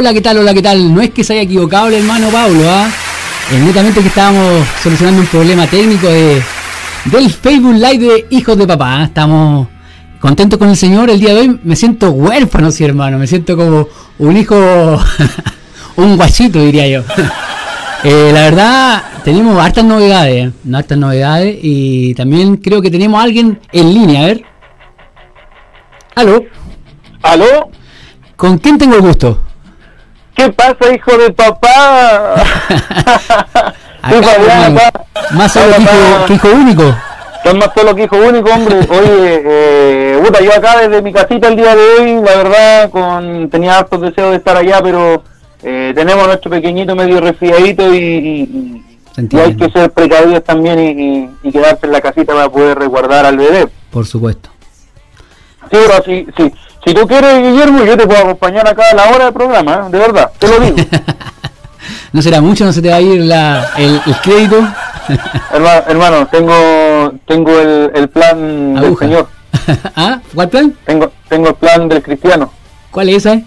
Hola, ¿qué tal? Hola, ¿qué tal? No es que se haya equivocado el hermano Pablo, ¿ah? Es netamente que estábamos solucionando un problema técnico de, del Facebook Live de Hijos de Papá. ¿ah? Estamos contentos con el Señor. El día de hoy me siento huérfano, sí, hermano. Me siento como un hijo, un guachito, diría yo. Eh, la verdad, tenemos hartas novedades, ¿eh? hartas novedades y también creo que tenemos a alguien en línea, a ver. ¿Aló? ¿Aló? ¿Con quién tengo el gusto? ¿Qué pasa, hijo de papá? Acá, más solo que hijo, que hijo único. Son más solo que hijo único, hombre. Oye, eh, puta, yo acá desde mi casita el día de hoy, la verdad, con tenía hartos deseos de estar allá, pero eh, tenemos a nuestro pequeñito medio resfriadito y, y- y hay que ser precavidos también y, y- quedarse en la casita para poder resguardar al bebé. Por supuesto. Sí, pero si, si, si tú quieres, Guillermo, yo te puedo acompañar acá a la hora del programa, ¿eh? de verdad, te lo digo. No será mucho, no se te va a ir la, el, el crédito. hermano, hermano, tengo tengo el, el plan del Aguja. Señor, ¿Ah? ¿Cuál plan? tengo tengo el plan del cristiano, ¿Cuál es esa?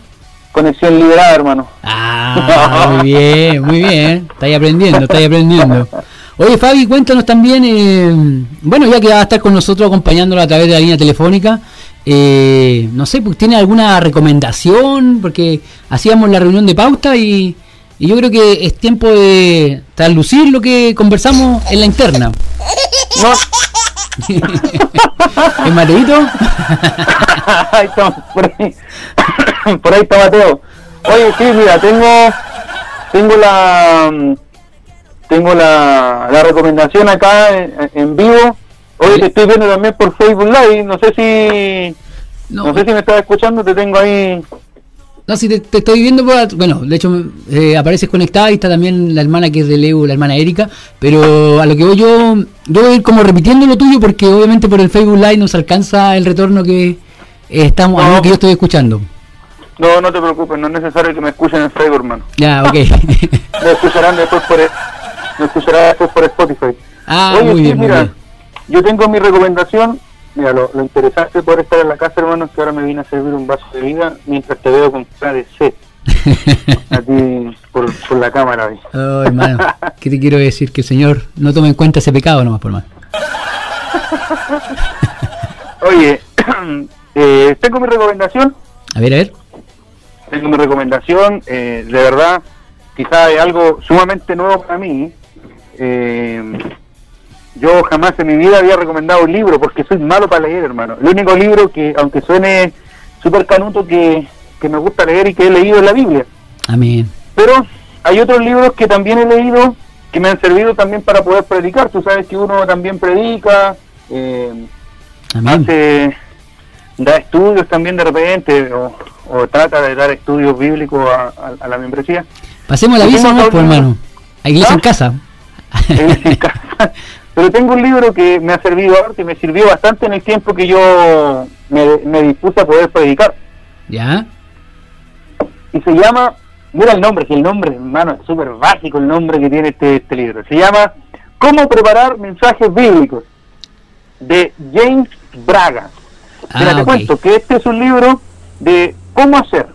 conexión liberada, hermano. Ah, muy bien, muy bien. Estáis aprendiendo, estáis aprendiendo. Oye, Fabi, cuéntanos también, eh, bueno, ya que va a estar con nosotros acompañándolo a través de la línea telefónica, eh, no sé, pues, ¿tiene alguna recomendación? Porque hacíamos la reunión de pauta y, y yo creo que es tiempo de traslucir lo que conversamos en la interna. No, ¿Es Mateito? ahí estamos, por ahí, por ahí está Mateo. Oye, sí, mira, tengo tengo la tengo la, la recomendación acá en, en vivo. Oye, te estoy viendo también por Facebook Live, no sé si No, no sé si me estás escuchando, te tengo ahí No, si te, te estoy viendo, por- bueno, de hecho eh, apareces conectada y está también la hermana que es de Leo, la hermana Erika, pero a lo que voy yo, yo voy a ir como repitiendo lo tuyo porque obviamente por el Facebook Live nos alcanza el retorno que eh, estamos, a lo que yo estoy escuchando. No, no te preocupes, no es necesario que me escuchen en Facebook, hermano. Ya, ok. Me escucharán después por, me escucharán después por Spotify. ah, Oye, muy sí, bien, muy mira, bien. yo tengo mi recomendación. Mira, lo, lo interesante de poder estar en la casa, hermano, es que ahora me vine a servir un vaso de vida mientras te veo con cara de sed a ti por, por la cámara. Oh, hermano, ¿qué te quiero decir? Que el Señor no tome en cuenta ese pecado nomás, por más. Oye, eh, tengo mi recomendación. A ver, a ver. tengo mi recomendación, eh, de verdad, quizá es algo sumamente nuevo para mí. Eh, yo jamás en mi vida había recomendado un libro porque soy malo para leer, hermano. El único libro que, aunque suene súper canuto, que, que me gusta leer y que he leído es la Biblia. Amén. Pero hay otros libros que también he leído que me han servido también para poder predicar. Tú sabes que uno también predica, eh, hace, da estudios también de repente o, o trata de dar estudios bíblicos a, a- a la membresía. Pasemos la visa un- hermano. A iglesia ¿Ah? en casa. Eh, Pero tengo un libro que me ha servido ahora, que me sirvió bastante en el tiempo que yo me, me dispuse a poder predicar. ¿Ya? Y se llama, mira el nombre, que el nombre, hermano, es súper básico el nombre que tiene este, este libro. Se llama ¿Cómo preparar mensajes bíblicos? de James Braga. Mira, Ah, te ok. cuento que este es un libro de cómo hacer.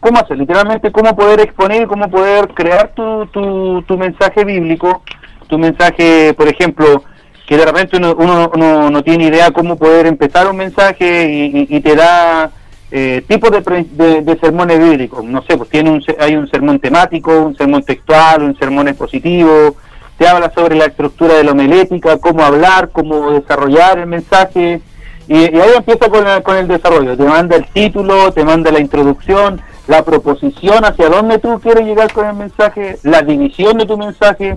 Cómo hacer, literalmente cómo poder exponer, cómo poder crear tu, tu, tu mensaje bíblico, tu mensaje, por ejemplo, que de repente uno, uno, uno no tiene idea cómo poder empezar un mensaje y, y- te da eh, tipos de, sermones bíblicos. No sé, pues tiene un, hay un sermón temático, un sermón textual, un sermón expositivo, te habla sobre la estructura de la homilética, cómo hablar, cómo desarrollar el mensaje, y, ahí empieza con, el- con el desarrollo. Te manda el título, te manda la introducción, la proposición hacia dónde tú quieres llegar con el mensaje, la división de tu mensaje,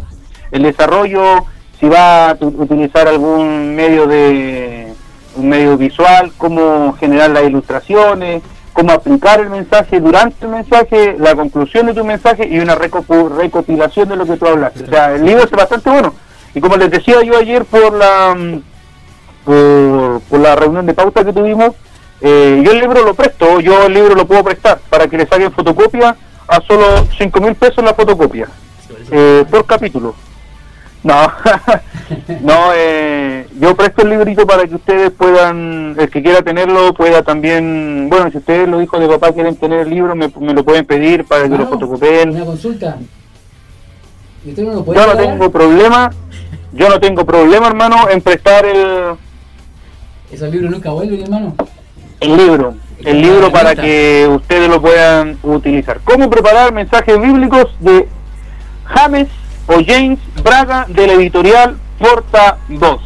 el desarrollo, si va a utilizar algún medio de un medio visual, cómo generar las ilustraciones, cómo aplicar el mensaje durante el mensaje, la conclusión de tu mensaje y una recopilación de lo que tú hablaste. O sea, el libro es bastante bueno. Y como les decía yo ayer por la por, por la reunión de pauta que tuvimos, eh, yo el libro lo presto, yo el libro lo puedo prestar para que le saquen fotocopia a solo 5 mil pesos la fotocopia eh, por capítulo. No, no, eh, yo presto el librito para que ustedes puedan, el que quiera tenerlo pueda también, bueno, si ustedes los hijos de papá quieren tener el libro, me, me lo pueden pedir para que lo Claro, fotocopien. Una consulta. ¿Y usted no lo puede Yo no tengo problema, yo no tengo problema, hermano, en prestar el, Esos libros nunca vuelven, hermano. el libro, el libro para que ustedes lo puedan utilizar. ¿Cómo preparar mensajes bíblicos de James o James Braga de la editorial Porta 2?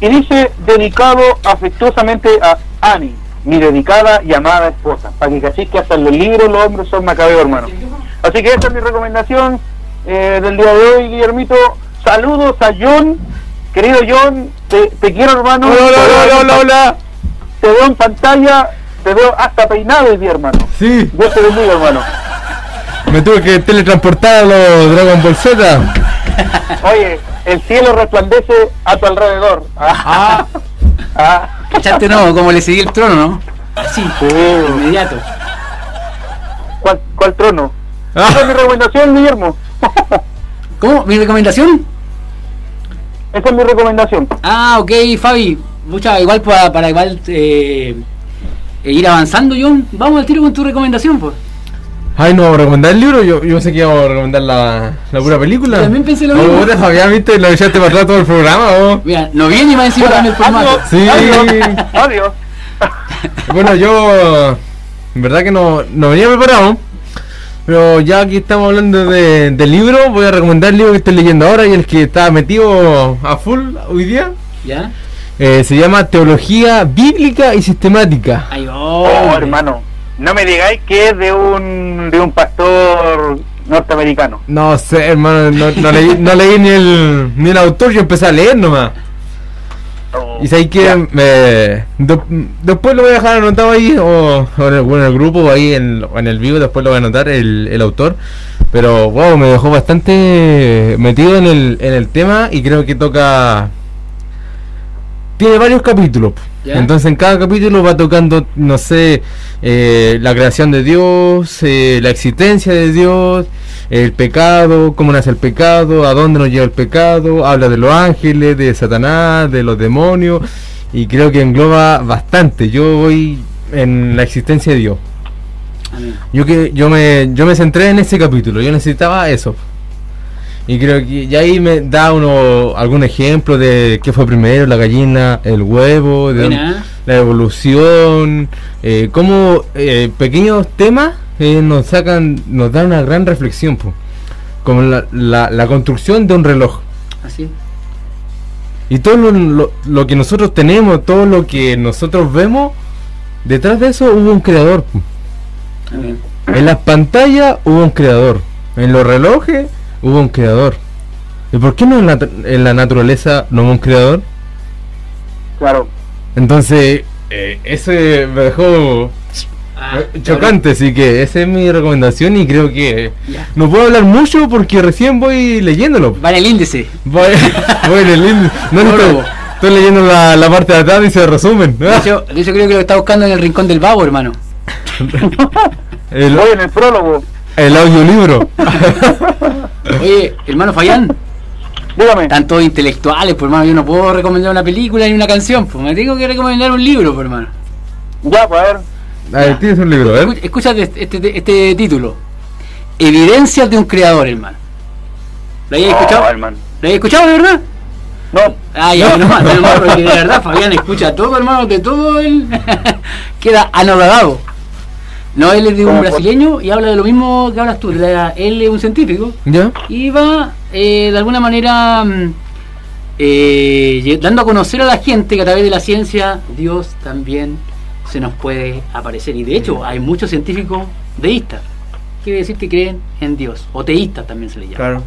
Y dice, dedicado afectuosamente a Annie, mi dedicada y amada esposa. Para que cachis que hasta en los libros los hombres son macabeos, hermano. Así que esa es mi recomendación eh, del día de hoy, Guillermito. Saludos a John. Querido John, te, te quiero, hermano. Hola, hola, hola, hola, hola. Te veo en pantalla, te veo hasta peinado hoy día, hermano. Sí, Dios te bendiga, hermano. Me tuve que teletransportar a los Dragon Ball Z. Oye, el cielo resplandece a tu alrededor. Ah, ah, ¿Cachaste no? Como le seguí el trono, ¿no? Así, sí. inmediato. ¿Cuál, cuál trono? Esa es mi recomendación, Guillermo. ¿Cómo? ¿Mi recomendación? Esa es mi recomendación. Ah, ok, Fabi. Mucha, igual para, para igual eh, eh, ir avanzando, John. Vamos al tiro con tu recomendación, pues. Ay, no, ¿vamos a recomendar el libro? Yo, yo pensé que íbamos a recomendar la, la pura película. También pensé lo Oh, mismo. puta, Fabián, viste, lo echaste para atrás todo el programa, oh. Mira, no viene y más encima cambia el formato. Adiós, Sí. adiós, adiós. Bueno, yo, en verdad que no, no venía preparado. Pero ya que estamos hablando de, de libro, voy a recomendar el libro que estoy leyendo ahora y el que está metido a full hoy día. ¿Ya? Eh, se llama Teología Bíblica y Sistemática. Ahí va. Oh, hermano, no me digáis que es de un, de un pastor norteamericano. No sé, hermano, no, no leí, no leí ni, el, ni el autor, yo empecé a leer nomás. Oh, Y sabéis que ya. me, de- después lo voy a dejar anotado ahí, o, o en, el, o en el grupo, o ahí en, en el vivo, después lo voy a anotar el, el autor. Pero wow, me dejó bastante metido en el, en el tema y creo que toca... Tiene varios capítulos. Ya. Entonces en cada capítulo va tocando, no sé, eh, la creación de Dios, eh, la existencia de Dios, el pecado, cómo nace el pecado, a dónde nos lleva el pecado, habla de los ángeles, de Satanás, de los demonios, y creo que engloba bastante. Yo voy en la existencia de Dios. Yo que yo me yo me centré en ese capítulo, yo necesitaba eso. Y creo que y ahí me da uno algún ejemplo de qué fue primero, la gallina, el huevo, de Buena. la evolución, eh, cómo eh, pequeños temas eh, nos sacan, nos dan una gran reflexión, po. como la, la, la construcción de un reloj. Así. Y todo lo, lo- lo que nosotros tenemos, todo lo que nosotros vemos, detrás de eso hubo un creador. En las pantallas hubo un creador. En los relojes hubo un creador. ¿Y por qué no en la, en la naturaleza no hubo un creador? Claro. Entonces, eh, ese me dejó Ah, eh, chocante, así que esa es mi recomendación y creo que no puedo hablar mucho porque recién voy leyéndolo. Vale el índice. Voy, voy en el índice. No, no, estoy, Prólogo. estoy leyendo la, la parte de atrás y se resumen. De hecho, de hecho, creo que lo está buscando en el rincón del babo, hermano. El, Voy en el prólogo. El audiolibro. Oye, hermano Fayán, Dígame. tanto intelectuales, pues hermano, yo no puedo recomendar una película ni una canción, pues me tengo que recomendar un libro, pues hermano. Ya, pues a ver. A ver, tienes un libro, ¿eh? Escúchate este, este, este título. Evidencias de un creador, hermano. ¿Lo habías Oh, escuchado? hermano. ¿Lo habías escuchado de verdad? No. Ah, ya, menos mal, porque de verdad Fabián escucha todo, hermano, de todo él queda anodado. No, él es de un brasileño y habla de lo mismo que hablas tú. Él es un científico ¿Ya? y va eh, de alguna manera mm, eh, dando a conocer a la gente que a través de la ciencia Dios también se nos puede aparecer. Y de hecho hay muchos científicos deístas. Quiere decir que creen en Dios. O teístas también se le llama. Claro.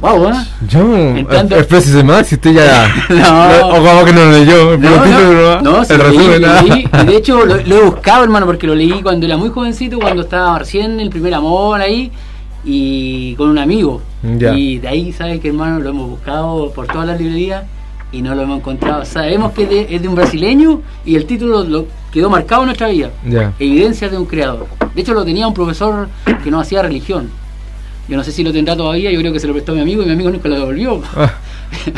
Wow, ¿eh? Yo, exprésese más si usted ya. No. O como que no lo leyó. No, no, no, el leí, leí, de hecho lo, lo he buscado, hermano, porque lo leí cuando era muy jovencito, cuando estaba recién el primer amor ahí, y con un amigo. Ya. Y de ahí, ¿sabes que hermano? Lo hemos buscado por todas las librerías y no lo hemos encontrado. Sabemos que es de, es de un brasileño y el título lo quedó marcado en nuestra vida. Ya. Evidencias de un creador. De hecho, lo tenía un profesor que no hacía religión. Yo no sé si lo tendrá todavía, yo creo que se lo prestó mi amigo y mi amigo nunca lo devolvió. Ah,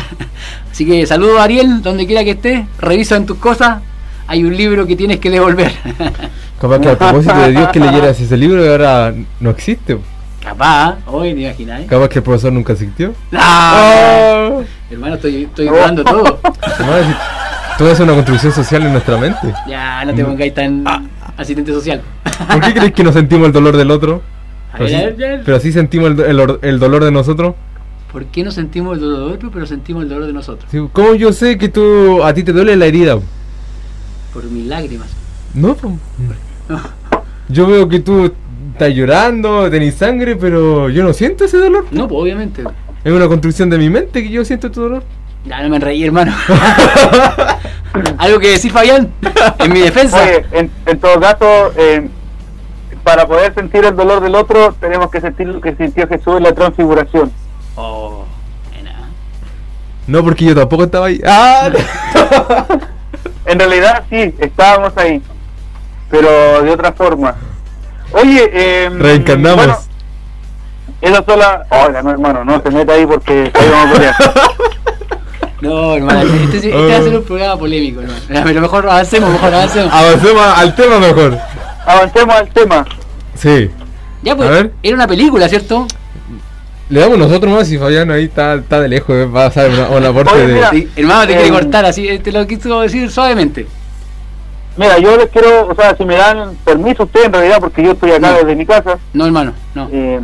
Así que saludo a Ariel, donde quiera que estés, revisa en tus cosas, hay un libro que tienes que devolver. capaz que a propósito de Dios que leyeras ese libro y ahora no existe. Capaz, hoy te imaginas. Capaz que el profesor nunca existió. ¡Ah! Ah. Hermano, estoy, estoy todo. Hermano, Todo es una construcción social en nuestra mente. Ya, no te pongáis tan asistente social. ¿Por qué crees que no sentimos el dolor del otro? A Pero ver, sí, a ver, a ver. pero sí sentimos el, el- el dolor de nosotros. ¿Por qué no sentimos el dolor de otro, pero sentimos el dolor de nosotros? Sí, ¿Cómo yo sé que tú a ti te duele la herida? Por mis lágrimas. No, po. yo veo que tú estás llorando, tenés sangre, pero yo no siento ese dolor. No, pues obviamente. Es una construcción de mi mente que yo siento tu dolor. Ya no me reí, hermano. ¿Algo que decir, Fabián? En mi defensa. Oye, en, en todo caso, eh, para poder sentir el dolor del otro, tenemos que sentir lo que sintió Jesús en la transfiguración. Oh. No, porque yo tampoco estaba ahí. ¡Ah! En realidad, sí, estábamos ahí, pero de otra forma. Oye, eh, Reencarnamos. Bueno, esa sola. Oiga, no, hermano, no se meta ahí porque ahí vamos a pelear. No, hermano, este, este va a ser un programa polémico, hermano. Pero mejor avancemos, mejor avancemos. Avancemos al tema mejor. Avancemos al tema. Sí. Ya, pues, A ver. era una película, ¿cierto? Le damos nosotros más y Fabián ahí está, está de lejos, eh, va a saber una, un aporte Oye, de... Sí, hermano, te Eh, quiere cortar así, eh, te lo quiso decir suavemente. Mira, yo les quiero, o sea, si me dan permiso ustedes en realidad, porque yo estoy acá No. desde mi casa, No, hermano, no. eh,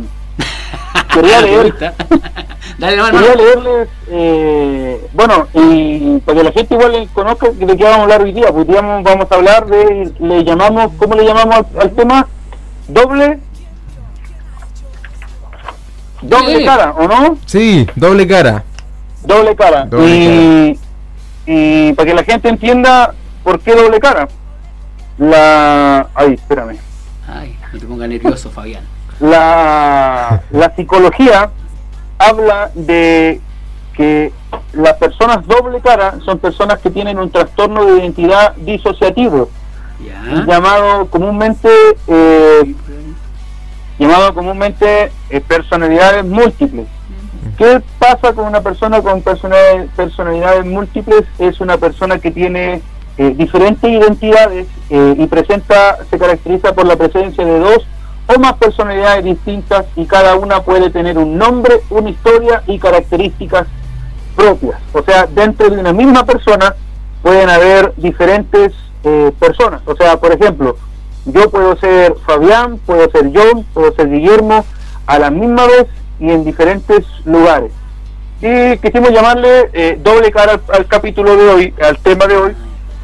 quería leer Egoísta. Dale, hermano. Quería leerles, eh, bueno, y para que la gente igual conozca de qué vamos a hablar hoy día, pues digamos, vamos a hablar de, le llamamos, ¿cómo le llamamos al, al tema? Doble, doble Sí. cara, ¿o no? Sí, doble cara. Doble cara. Doble y, y para que la gente entienda por qué doble cara. La, ay, espérame. Ay, no te pongas nervioso, Fabián. La, la psicología habla de que las personas doble cara son personas que tienen un trastorno de identidad disociativo, llamado comúnmente eh, llamado comúnmente eh, personalidades múltiples. ¿Qué pasa con una persona con personalidades, personalidades múltiples? Es una persona que tiene eh, diferentes identidades eh, y presenta, se caracteriza por la presencia de dos o más personalidades distintas y cada una puede tener un nombre, una historia y características propias. O sea, dentro de una misma persona pueden haber diferentes eh, personas. O sea, por ejemplo, yo puedo ser Fabián, puedo ser John, puedo ser Guillermo, a la misma vez y en diferentes lugares. Y quisimos llamarle eh, doble cara al, al capítulo de hoy, al tema de hoy,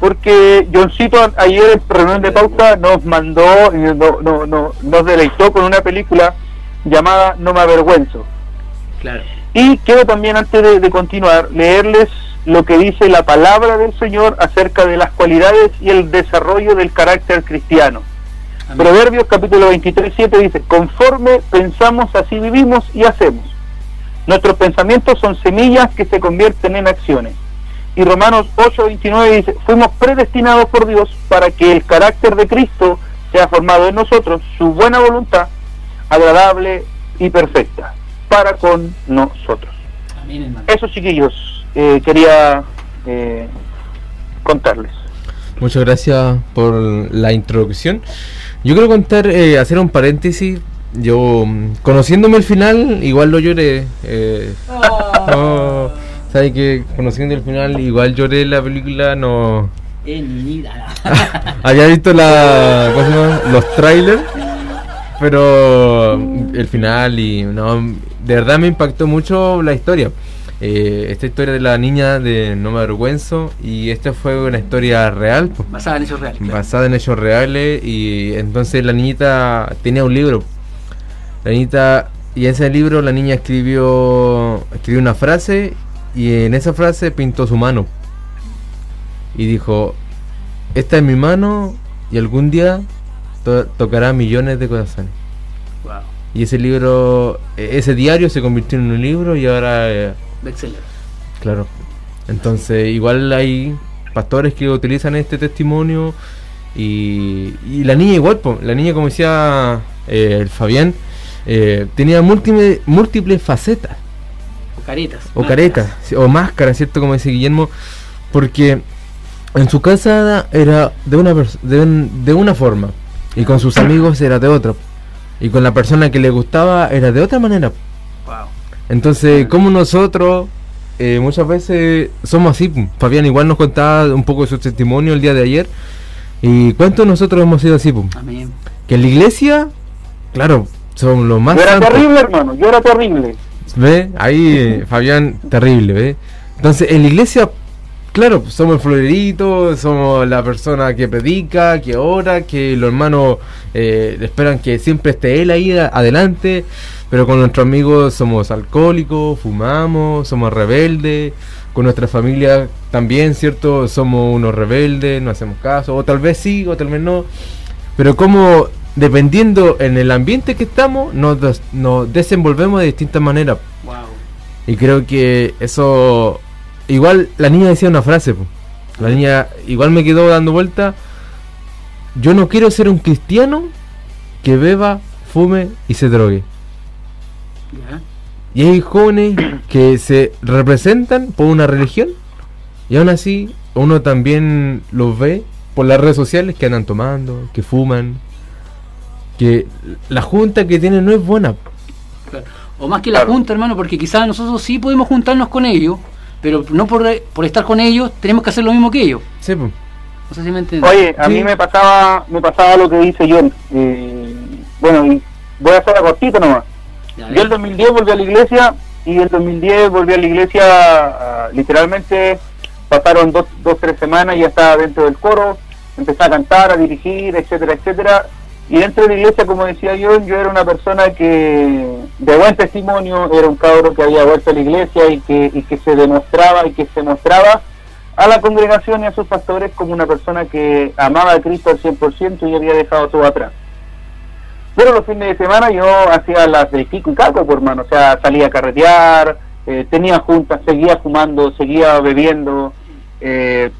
porque Johncito ayer en reunión de pauta nos mandó, y no, no, no- nos deleitó con una película llamada No me avergüenzo. Claro. Y quiero también, antes de, de continuar, leerles lo que dice la palabra del Señor acerca de las cualidades y el desarrollo del carácter cristiano. Amén. Proverbios capítulo 23, 7 dice, conforme pensamos, así vivimos y hacemos. Nuestros pensamientos son semillas que se convierten en acciones. Y Romanos 8, 29 dice, fuimos predestinados por Dios para que el carácter de Cristo sea formado en nosotros, su buena voluntad, agradable y perfecta, para con nosotros. Amén, hermano. Eso chiquillos, eh, quería eh, contarles. Muchas gracias por la introducción. Yo quiero contar, eh, hacer un paréntesis. Yo, mm, conociéndome el final, igual lo lloré. Eh, no, ¿Sabes que Conociendo el final, igual lloré la película, no... Había visto la, ¿cómo se llama? los trailers, pero el final y no, de verdad me impactó mucho la historia. Eh, esta historia de la niña de No me avergüenzo y esta fue una historia real, pues, Basada en hechos reales. claro. basada en hechos reales y entonces la niñita tenía un libro. La niñita y en ese libro la niña escribió escribió una frase y en esa frase pintó su mano y dijo esta es mi mano y algún día to- tocará millones de corazones. Wow. Y ese libro, e- ese diario se convirtió en un libro y ahora, eh, claro. Entonces, igual hay pastores que utilizan este testimonio y, y la niña igual, la niña como decía eh, el Fabián, eh, tenía múltiples, múltiples facetas. O caretas. O caretas, sí, o máscaras, ¿cierto? Como dice Guillermo. Porque en su casa era de una, de, un- de una forma. Y con sus amigos era de otra. Y con la persona que le gustaba era de otra manera. Wow. Entonces, como nosotros eh, muchas veces somos así. Fabián igual nos contaba un poco de su testimonio el día de ayer. ¿Y cuántos nosotros hemos sido así? pum? Amén. Que en la iglesia, claro, somos los más Yo era santos. terrible, hermano, yo era terrible. ¿Ve? Ahí, eh, Fabián, terrible, ¿ve? Entonces, en la iglesia, claro, somos el florerito, somos la persona que predica, que ora, que los hermanos eh, esperan que siempre esté él ahí adelante, pero con nuestros amigos somos alcohólicos, fumamos, somos rebeldes, con nuestra familia también, ¿cierto? Somos unos rebeldes, no hacemos caso, o tal vez sí, o tal vez no, pero como dependiendo en el ambiente que estamos, nos, des- nos desenvolvemos de distintas maneras. Wow. Y creo que eso. Igual la niña decía una frase. po. La niña igual me quedó dando vuelta. Yo no quiero ser un cristiano que beba, fume y se drogue. Y hay jóvenes que se representan por una religión. Y aún así, uno también los ve por las redes sociales que andan tomando, que fuman. Que la junta que tienen no es buena. Claro. O más que la Claro. junta, hermano, porque quizás nosotros sí podemos juntarnos con ellos, pero no por, por estar con ellos tenemos que hacer lo mismo que ellos. Sí, po. No sé si me entiendes. Oye, a Sí. mí me pasaba, me pasaba lo que dice John. Eh, bueno, y voy a hacer la cortita nomás. Yo el 2010 volví a la iglesia y el 2010 volví a la iglesia, ah, literalmente pasaron dos, dos, tres semanas y ya estaba dentro del coro, empecé a cantar, a dirigir, etcétera, etcétera. Y dentro de la iglesia, como decía yo, yo era una persona que de buen testimonio, era un cabro que había vuelto a la iglesia y que, y que se demostraba y que se mostraba a la congregación y a sus pastores como una persona que amaba a Cristo al 100% y había dejado todo atrás. Pero los fines de semana yo hacía las de Kiko y Caco, por hermano. O sea, salía a carretear, eh, tenía juntas, seguía fumando, seguía bebiendo. eh,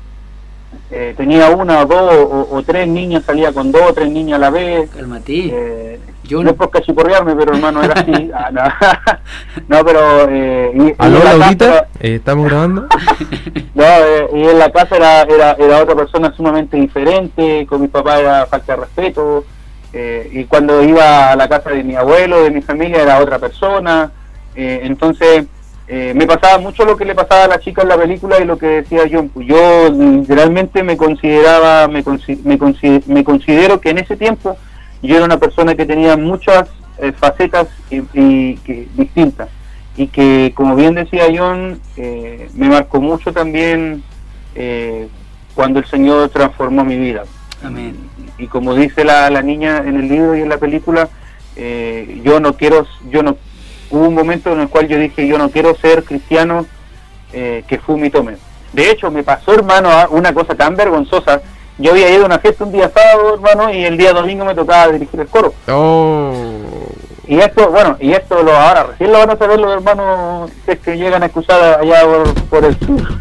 eh, tenía una o dos o, o tres niñas, salía con dos o tres niñas a la vez. Cálmate. Eh, Yo no no- es por cachiporrearme, pero hermano, era así. Ah, no. no, pero... Eh, ¿Aló, la Laurita? era- Eh, ¿Estamos grabando? no, eh, y en la casa era, era, era otra persona sumamente diferente, con mi papá era falta de respeto, eh, y cuando iba a la casa de mi abuelo, de mi familia, era otra persona, eh, entonces eh, me pasaba mucho lo que le pasaba a la chica en la película y lo que decía John, yo literalmente me consideraba, me, consi- me, consi- me considero que en ese tiempo yo era una persona que tenía muchas eh, facetas y, y que, distintas. Y que como bien decía John eh, me marcó mucho también eh, cuando el Señor transformó mi vida. Amén. y como dice la, la niña en el libro y en la película eh, yo no quiero yo no hubo un momento en el cual yo dije yo no quiero ser cristiano eh, que fume y tome de hecho me pasó hermano una cosa tan vergonzosa yo había ido a una fiesta un día sábado hermano y el día domingo me tocaba dirigir el coro Oh. y esto, bueno, y esto lo ahora recién lo van a saber los hermanos que, es que llegan a escuchar allá por, por el sur.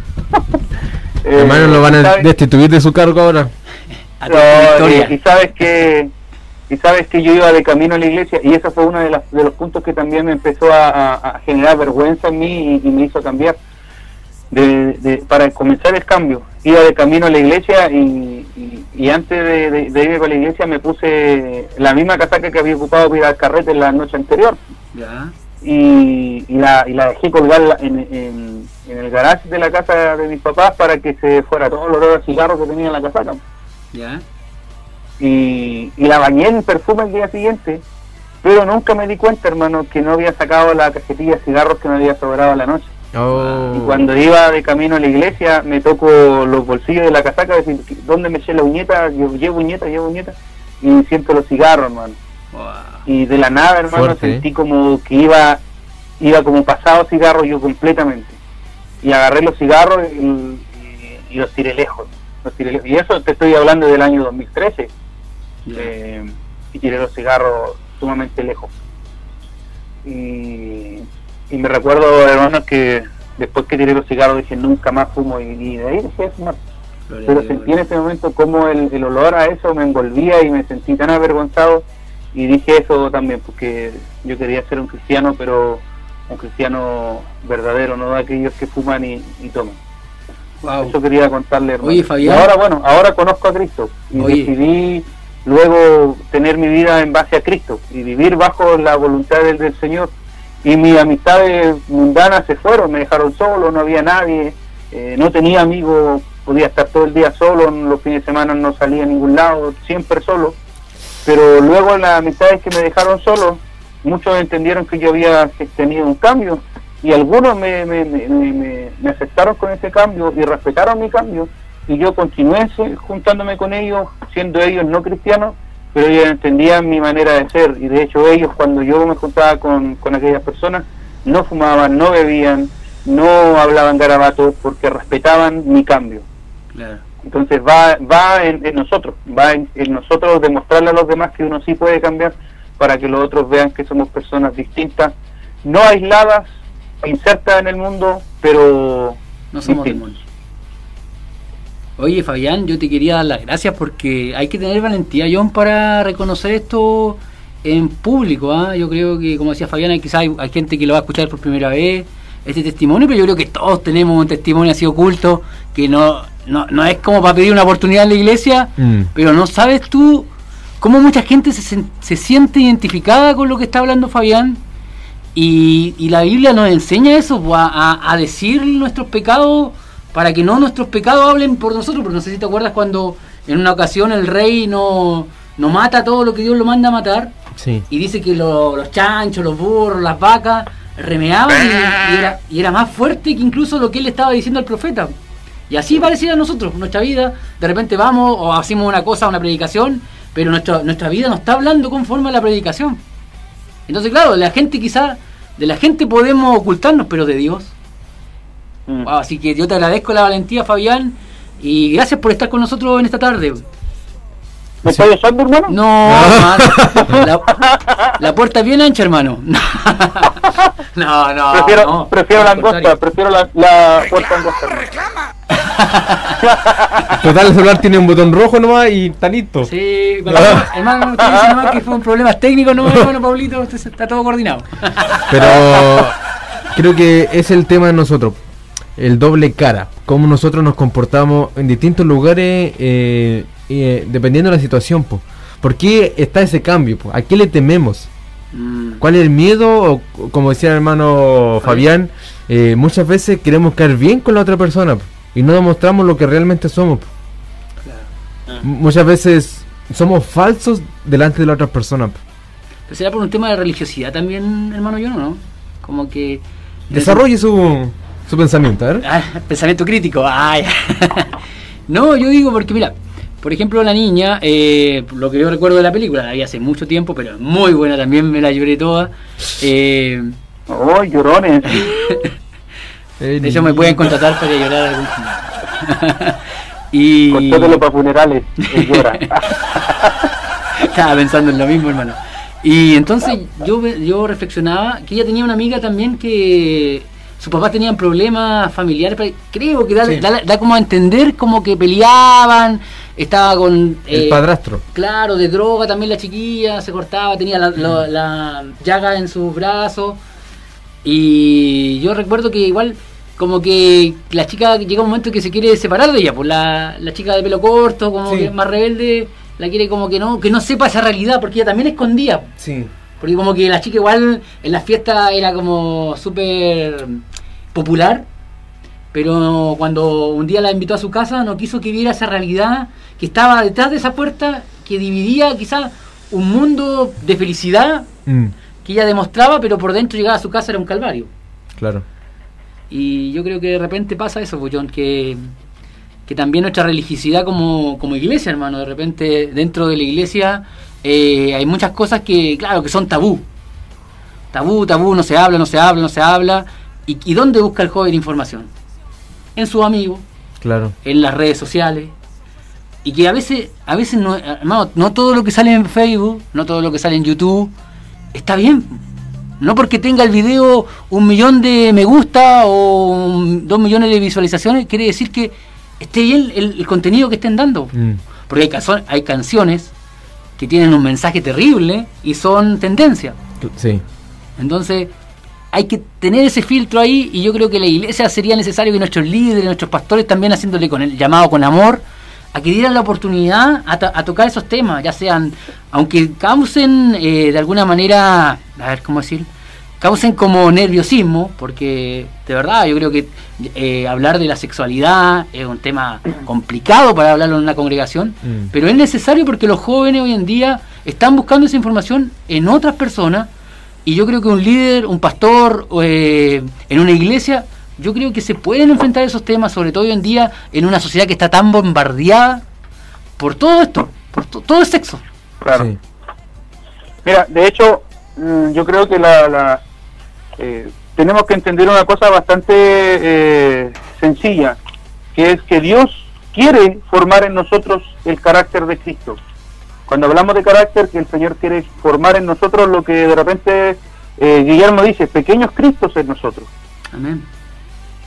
Eh, Hermanos lo van a ¿sabes? destituir de su cargo ahora. A No, eh, y sabes que y sabes que yo iba de camino a la iglesia y ese fue uno de, las- de los puntos que también me empezó a, a- a generar vergüenza en mí y, y me hizo cambiar de, de- para comenzar el cambio iba de camino a la iglesia y, y- y antes de, de- irme para la iglesia me puse la misma casaca que había ocupado para ir al carrete la noche anterior Ya. y, y la, y la dejé colgar en, en, en el garage de la casa de mis papás para que se fuera todo el olor a cigarro que tenía en la casaca Ya. Y, y la bañé en perfume el día siguiente, pero nunca me di cuenta, hermano, que no había sacado la cajetilla de cigarros que me había sobrado la noche. Oh. Y cuando iba de camino a la iglesia, me toco los bolsillos de la casaca, decir, ¿dónde me eché la uñeta? Yo llevo uñeta, llevo uñeta, y siento los cigarros, hermano. Wow. Y de la nada, hermano, Fuerte, ¿eh? sentí como que iba iba como pasado cigarro yo completamente. Y agarré los cigarros y, y- y los tiré lejos. Los tiré lejos. Y eso te estoy hablando del año 2013 Ya. Eh, y tiré los cigarros sumamente lejos. Y, y me recuerdo, hermano, que después que tiré los cigarros dije nunca más fumo y, y de ahí dejé de fumar. Gloria Pero sentí en ese momento como el, el olor a eso me envolvía y me sentí tan avergonzado y dije eso también porque yo quería ser un cristiano, pero un cristiano verdadero, no de aquellos que fuman y, toman. Eso quería contarle. Oye, Fabián. Y ahora, bueno, ahora conozco a Cristo y decidí luego tener mi vida en base a Cristo y vivir bajo la voluntad del, Señor. Y mis amistades mundanas se fueron, me dejaron solo, no había nadie, eh, no tenía amigos, podía estar todo el día solo, los fines de semana no salía a ningún lado, siempre solo. Pero luego las amistades que me dejaron solo, muchos entendieron que yo había tenido un cambio y algunos me, me, me aceptaron con ese cambio y respetaron mi cambio y yo continué juntándome con ellos, siendo ellos no cristianos, pero ellos entendían mi manera de ser y de hecho ellos cuando yo me juntaba con, con aquellas personas no fumaban, no bebían, no hablaban garabatos porque respetaban mi cambio. Entonces va, va en, nosotros, va en, nosotros demostrarle a los demás que uno sí puede cambiar para que los otros vean que somos personas distintas, no aisladas, insertas en el mundo, pero no somos del mundo. Oye, Fabián, yo te quería dar las gracias porque hay que tener valentía, John, para reconocer esto en público. ¿ah? Yo creo que, como decía Fabián, quizás hay, hay, gente que lo va a escuchar por primera vez, este testimonio, pero yo creo que todos tenemos un testimonio así oculto, que no, no, no es como para pedir una oportunidad en la iglesia, mm. pero no sabes tú cómo mucha gente se, se siente identificada con lo que está hablando Fabián. Y, y la Biblia nos enseña eso, pues, a, a decir nuestros pecados para que no nuestros pecados hablen por nosotros, porque no sé si te acuerdas cuando en una ocasión el rey no, no mata todo lo que Dios lo manda a matar, y dice que los chanchos, los burros, las vacas remeaban y, era, y era más fuerte que incluso lo que él estaba diciendo al profeta. Y así pareciera a nosotros, nuestra vida, de repente vamos o hacemos una cosa, una predicación, pero nuestra, nuestra vida no está hablando conforme a la predicación. Entonces, claro, la gente quizá, de la gente podemos ocultarnos, pero de Dios Mm. así que yo te agradezco la valentía, Fabián, y gracias por estar con nosotros en esta tarde. ¿Me estás besando, hermano? No, La, puerta es bien ancha, hermano. no, no. Prefiero, prefiero la angosta, prefiero la, la puerta angosta. reclama! Total, el celular tiene un botón rojo nomás y está listo. Sí, hermano, usted dice nomás que fue un problema técnico, no, hermano Paulito, está todo coordinado. Pero creo que es el tema de nosotros el doble cara, cómo nosotros nos comportamos en distintos lugares eh, eh, dependiendo de la situación. ¿Por qué está ese cambio? ¿A qué le tememos? Mm. ¿Cuál es el miedo? O, como decía el hermano Fabián, eh, muchas veces queremos caer bien con la otra persona y no demostramos lo que realmente somos. Muchas veces somos falsos delante de la otra persona. Pero será por un tema de religiosidad también, hermano yo, ¿no? Como que... Desarrolle su... Su pensamiento, a ver. Ah, pensamiento crítico. no, yo digo porque, mira, por ejemplo, la niña, eh, lo que yo recuerdo de la película, la vi hace mucho tiempo, pero muy buena también, me la lloré toda. Eh, ¡Oh, llorones! de hecho, me pueden contratar para llorar algún final. y... para funerales, llora. Estaba pensando en lo mismo, hermano. Y entonces yo, yo reflexionaba que ella tenía una amiga también que sus papás tenían problemas familiares, creo que da, como a entender como que peleaban, estaba con... el eh, padrastro. Claro, de droga también la chiquilla, se cortaba, tenía la, llaga en sus brazos. Y yo recuerdo que igual como que la chica llega un momento que se quiere separar de ella, pues la, chica de pelo corto, como que más rebelde, la quiere como que no, que no sepa esa realidad, porque ella también escondía. Sí. Porque como que la chica igual en las fiestas era como súper popular, pero cuando un día la invitó a su casa no quiso que viera esa realidad que estaba detrás de esa puerta, que dividía quizá un mundo de felicidad mm. que ella demostraba, pero por dentro llegaba a su casa era un calvario. Claro. Y yo creo que de repente pasa eso, Bullón, pues, que, que también nuestra religiosidad como, como iglesia, hermano, de repente dentro de la iglesia eh, hay muchas cosas que, claro, que son tabú. Tabú, tabú, no se habla, no se habla, no se habla ¿Y, dónde busca el joven información? En sus amigos, claro. en las redes sociales. Y que a veces, a veces no, no todo lo que sale en Facebook, no todo lo que sale en YouTube, está bien. No porque tenga el video un millón de me gusta o dos millones de visualizaciones, quiere decir que esté bien el, contenido que estén dando. Mm. Porque hay, hay canciones que tienen un mensaje terrible y son tendencia. Sí. Entonces, hay que tener ese filtro ahí y yo creo que la iglesia sería necesario que nuestros líderes, nuestros pastores también haciéndole con el llamado con amor, a que dieran la oportunidad a, tocar esos temas, ya sean, aunque causen eh, de alguna manera, a ver cómo decir, causen como nerviosismo, porque de verdad yo creo que eh, hablar de la sexualidad es un tema complicado para hablarlo en una congregación, mm. pero es necesario porque los jóvenes hoy en día están buscando esa información en otras personas y yo creo que un líder, un pastor eh, en una iglesia, yo creo que se pueden enfrentar esos temas, sobre todo hoy en día, en una sociedad que está tan bombardeada por todo esto, por todo el sexo. Claro. Mira, de hecho, mm, yo creo que la, eh, tenemos que entender una cosa bastante eh, sencilla, que es que Dios quiere formar en nosotros el carácter de Cristo. Cuando hablamos de carácter, que el Señor quiere formar en nosotros lo que de repente eh, Guillermo dice, pequeños Cristos en nosotros. Amén.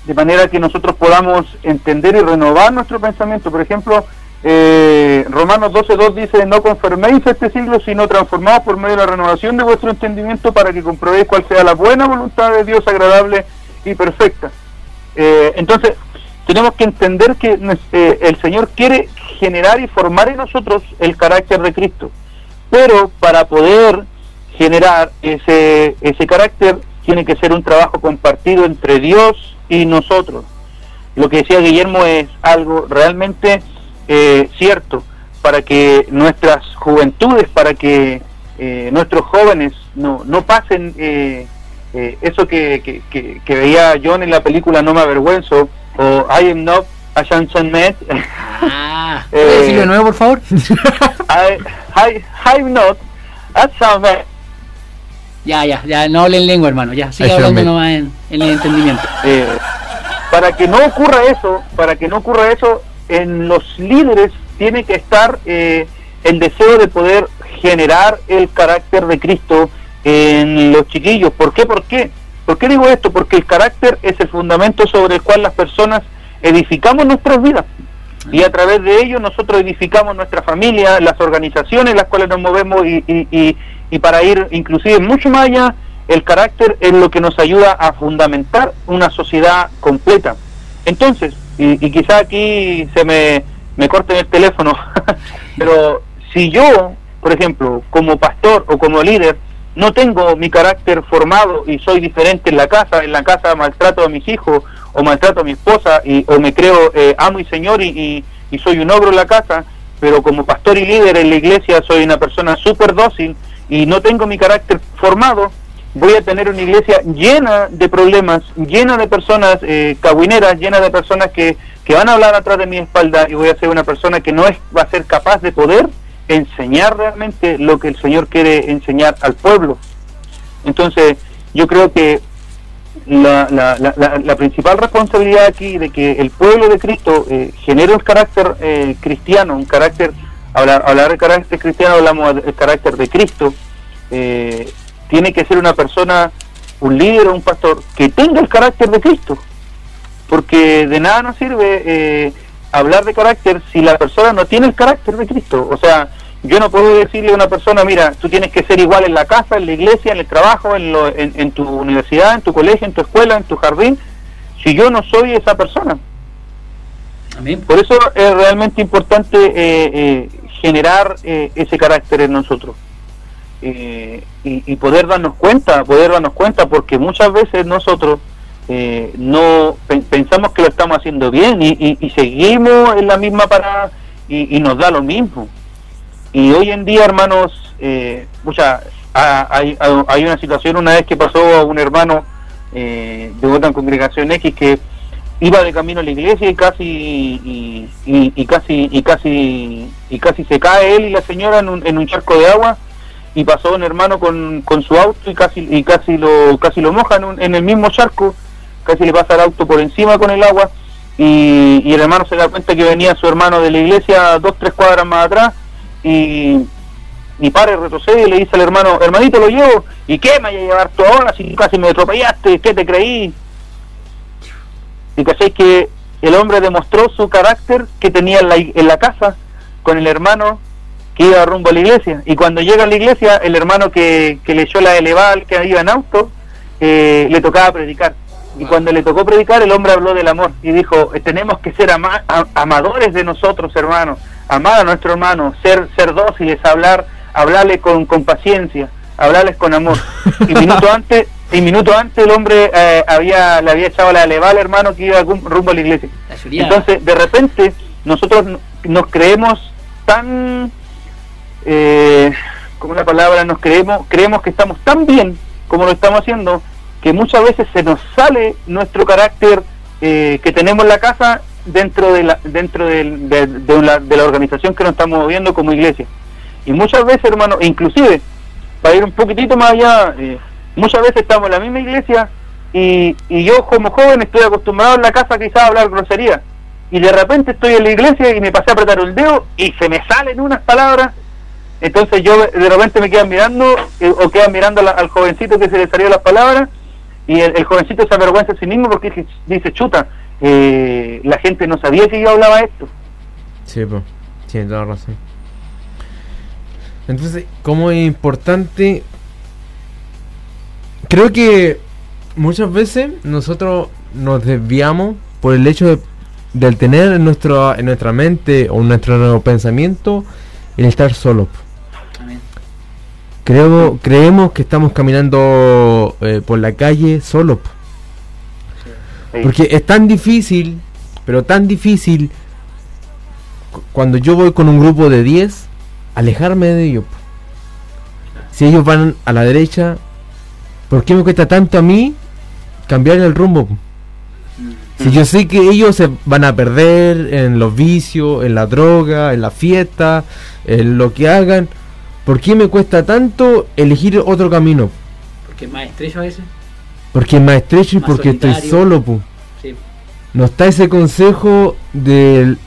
De manera que nosotros podamos entender y renovar nuestro pensamiento. Por ejemplo, eh, Romanos 12.2 dice, no conforméis a este siglo, sino transformados por medio de la renovación de vuestro entendimiento para que comprobéis cuál sea la buena voluntad de Dios agradable y perfecta. Eh, entonces, tenemos que entender que eh, el Señor quiere generar y formar en nosotros el carácter de Cristo. Pero para poder generar ese, ese carácter tiene que ser un trabajo compartido entre Dios y nosotros. Lo que decía Guillermo es algo realmente eh, cierto para que nuestras juventudes, para que eh, nuestros jóvenes no, no pasen eso que, que, que veía John en la película No me avergüenzo, o I am not a Johnson Met. Ah, eh, decirlo de nuevo, por favor? I, I, I'm not a Met. Ya, ya, ya, no hablen lengua, hermano, ya, sigue hablando nomás en, en, el entendimiento. Eh, para que no ocurra eso, para que no ocurra eso, en los líderes tiene que estar eh, el deseo de poder generar el carácter de Cristo en los chiquillos. ¿Por qué? ¿Por qué? ¿Por qué digo esto? Porque el carácter es el fundamento sobre el cual las personas edificamos nuestras vidas. Y a través de ello nosotros edificamos nuestra familia, las organizaciones en las cuales nos movemos y, y, y, para ir inclusive mucho más allá, el carácter es lo que nos ayuda a fundamentar una sociedad completa. Entonces, y, y quizá aquí se me, me corte el teléfono, pero si yo, por ejemplo, como pastor o como líder, no tengo mi carácter formado y soy diferente en la casa, en la casa maltrato a mis hijos o maltrato a mi esposa y, o me creo eh, amo y señor y, y, soy un ogro en la casa, pero como pastor y líder en la iglesia soy una persona súper dócil y no tengo mi carácter formado, voy a tener una iglesia llena de problemas, llena de personas eh, cabuineras, llena de personas que, que van a hablar atrás de mi espalda y voy a ser una persona que no es, va a ser capaz de poder enseñar realmente lo que el Señor quiere enseñar al pueblo. Entonces, yo creo que la, la, principal responsabilidad aquí de que el pueblo de Cristo eh, genere un carácter eh, cristiano, un carácter, hablar, hablar de carácter cristiano, hablamos del carácter de Cristo, eh, tiene que ser una persona, un líder o un pastor que tenga el carácter de Cristo, porque de nada nos sirve eh, hablar de carácter si la persona no tiene el carácter de Cristo. O sea, yo no puedo decirle a una persona, mira, tú tienes que ser igual en la casa, en la iglesia, en el trabajo, en, lo, en, tu universidad, en tu colegio, en tu escuela, en tu jardín, si yo no soy esa persona. Por eso es realmente importante eh, eh, generar eh, ese carácter en nosotros. Y, y, poder darnos cuenta, poder darnos cuenta, porque muchas veces nosotros eh, no pensamos que lo estamos haciendo bien y, seguimos en la misma parada y, nos da lo mismo. Y hoy en día, hermanos, eh, hay, una situación una vez que pasó a un hermano eh, de otra congregación X que iba de camino a la iglesia y casi y, casi y casi y casi se cae él y la señora en un, en un charco de agua y pasó un hermano con, con su auto y casi y casi lo casi lo moja en el mismo charco casi le pasa el auto por encima con el agua y, el hermano se da cuenta que venía su hermano de la iglesia dos, tres cuadras más atrás y, y para retrocede y le dice al hermano, hermanito lo llevo, ¿y qué me vaya a llevar tú ahora si casi me atropellaste? ¿Qué te creí? Y que que el hombre demostró su carácter que tenía en la, en la casa con el hermano que iba rumbo a la iglesia. Y cuando llega a la iglesia, el hermano que, que leyó la eleval que iba en auto, eh, le tocaba predicar. Y cuando le tocó predicar, el hombre habló del amor y dijo, tenemos que ser ama- amadores de nosotros, hermanos, amar a nuestro hermano, ser, ser dóciles, hablar, hablarle con, con paciencia, hablarles con amor. Y minuto antes, y minuto antes el hombre eh, había, le había echado la eleval al hermano que iba rum- rumbo a la iglesia. La. Entonces, de repente, nosotros nos creemos tan, eh, como la palabra, nos creemos, creemos que estamos tan bien como lo estamos haciendo, que muchas veces se nos sale nuestro carácter eh, que tenemos en la casa dentro de la, dentro de, la, organización que nos estamos moviendo como iglesia. Y muchas veces, hermano, inclusive, para ir un poquitito más allá, eh, muchas veces estamos en la misma iglesia y, y yo como joven estoy acostumbrado en la casa quizás a hablar grosería y de repente estoy en la iglesia y me pasé a apretar el dedo y se me salen unas palabras entonces yo de repente me quedan mirando eh, o quedan mirando al jovencito que se le salió las palabras y el, jovencito se avergüenza a sí mismo porque dice, chuta eh, la gente no sabía que yo hablaba esto Sí, pues, tiene toda razón. Entonces, como es importante, creo que muchas veces nosotros nos desviamos por el hecho de, del tener en, nuestro, en nuestra mente o en nuestro pensamiento el estar solo. Creo, creemos que estamos caminando eh, por la calle solo. Porque es tan difícil, pero tan difícil, cu- cuando yo voy con un grupo de 10, alejarme de ellos. Si ellos van a la derecha, ¿por qué me cuesta tanto a mí cambiar el rumbo? Si yo sé que ellos se van a perder en los vicios, en la droga, en la fiesta, en lo que hagan, ¿por qué me cuesta tanto elegir otro camino? Porque es más estrecho a veces. Porque es más estrecho y Más porque estoy solo, po. Sí. no está ese consejo del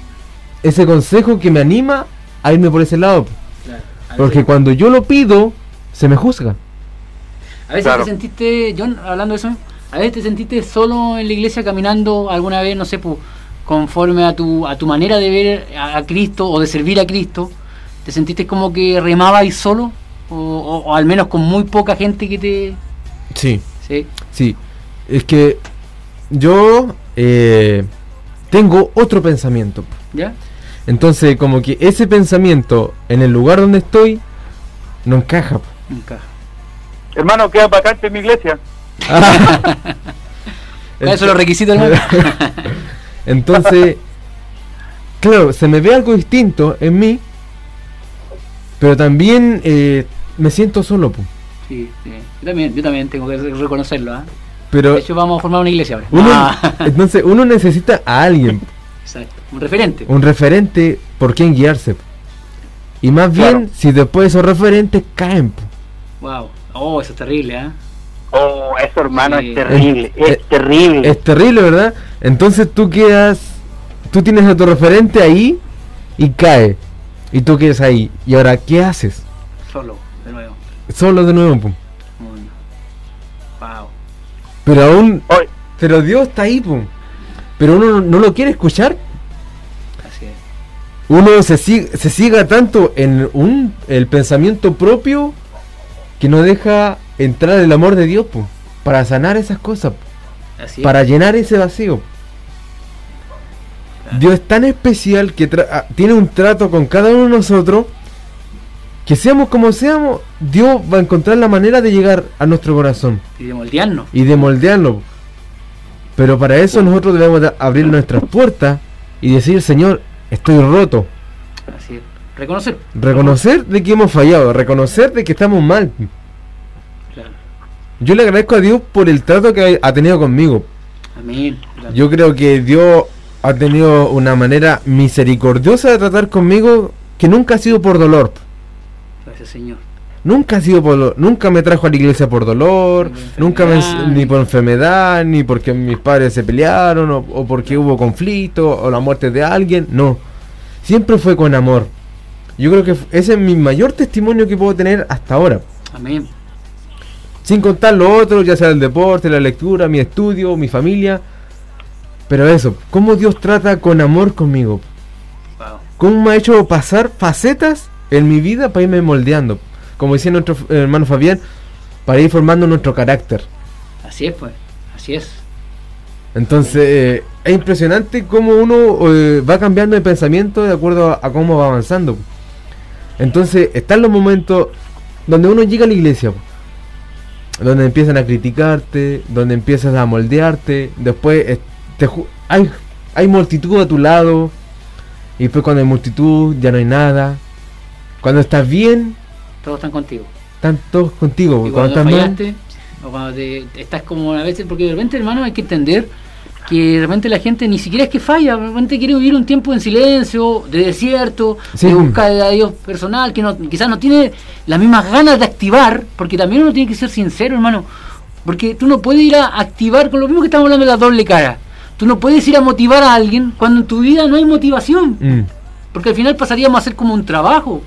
ese consejo que me anima a irme por ese lado Claro. Porque cuando yo lo pido se me juzga A veces Claro. te sentiste, John, hablando de eso, a veces te sentiste solo en la iglesia caminando alguna vez, no sé, pu, conforme a tu, a tu manera de ver a, a Cristo o de servir a Cristo. ¿Te sentiste como que remabas y solo? O, o- o al menos con muy poca gente que te... sí Sí, sí es que yo eh, tengo otro pensamiento ¿ya? entonces como que ese pensamiento en el lugar donde estoy no encaja po. Nunca. hermano queda vacante en mi iglesia ¿Cuáles son los requisitos, hermano? Entonces, claro, se me ve algo distinto en mí, pero también eh, me siento solo. po. Sí, sí. Yo también, yo también tengo que reconocerlo, ¿ah? Pero De hecho, vamos a formar una iglesia ahora. uno, Ah, entonces uno necesita a alguien, exacto. Un referente. un referente por quien guiarse. po. Y más Claro. bien, si después esos referentes caen. po. Wow. Oh, eso es terrible, ¿ah? oh eso hermano Sí. es terrible Es- es terrible Es terrible, ¿verdad? Entonces tú quedas, tú tienes a tu referente ahí y cae. Y tú quedas ahí. ¿Y ahora qué haces? Solo, de nuevo. Solo de nuevo. Wow. Pero aún Hoy, Pero Dios está ahí. Pero uno no, lo quiere escuchar. Así es. Uno se, sig- se ciega tanto en un, el pensamiento propio que no deja entrar el amor de Dios, para sanar esas cosas, para llenar ese vacío. Dios es tan especial que ah, tiene un trato con cada uno de nosotros que seamos como seamos, Dios va a encontrar la manera de llegar a nuestro corazón. Y de moldearnos. y de moldearlo. Pero para eso nosotros debemos de abrir nuestras puertas y decir, Señor, estoy roto. Así es. Reconocer. Reconocer de que hemos fallado, reconocer de que estamos mal. Claro. Yo le agradezco a Dios por el trato que ha tenido conmigo. Amén. Claro. Yo creo que Dios ha tenido una manera misericordiosa de tratar conmigo que nunca ha sido por dolor. Gracias, Señor. Nunca ha sido por, nunca me trajo a la iglesia por dolor, nunca me, ni por enfermedad, ni porque mis padres se pelearon, o, o porque hubo conflicto, o la muerte de alguien, no. Siempre fue con amor. Yo creo que ese es mi mayor testimonio que puedo tener hasta ahora. Amén. Sin contar lo otro, ya sea el deporte, la lectura, mi estudio, mi familia. Pero eso, cómo Dios trata con amor conmigo. Wow. Cómo me ha hecho pasar facetas en mi vida para irme moldeando. Como decía nuestro hermano Fabián, para ir formando nuestro carácter. Así es, pues, así es. Entonces, eh, es impresionante cómo uno eh, va cambiando de pensamiento de acuerdo a, a, cómo va avanzando. Entonces, están los momentos donde uno llega a la iglesia, donde empiezan a criticarte, donde empiezas a moldearte, después eh, te, hay, hay multitud a tu lado, y después cuando hay multitud ya no hay nada. Cuando estás bien, todos están contigo. Están todos contigo. Y cuando, cuando fallaste, o cuando te, estás como a veces, porque de repente, hermano, hay que entender que de repente la gente ni siquiera es que falla, de repente quiere vivir un tiempo en silencio, de desierto, sí. de buscar a Dios personal, que no, quizás no tiene las mismas ganas de activar, porque también uno tiene que ser sincero, hermano, porque tú no puedes ir a activar con lo mismo que estamos hablando de la doble cara. Tú no puedes ir a motivar a alguien cuando en tu vida no hay motivación, mm. porque al final pasaríamos a hacer como un trabajo.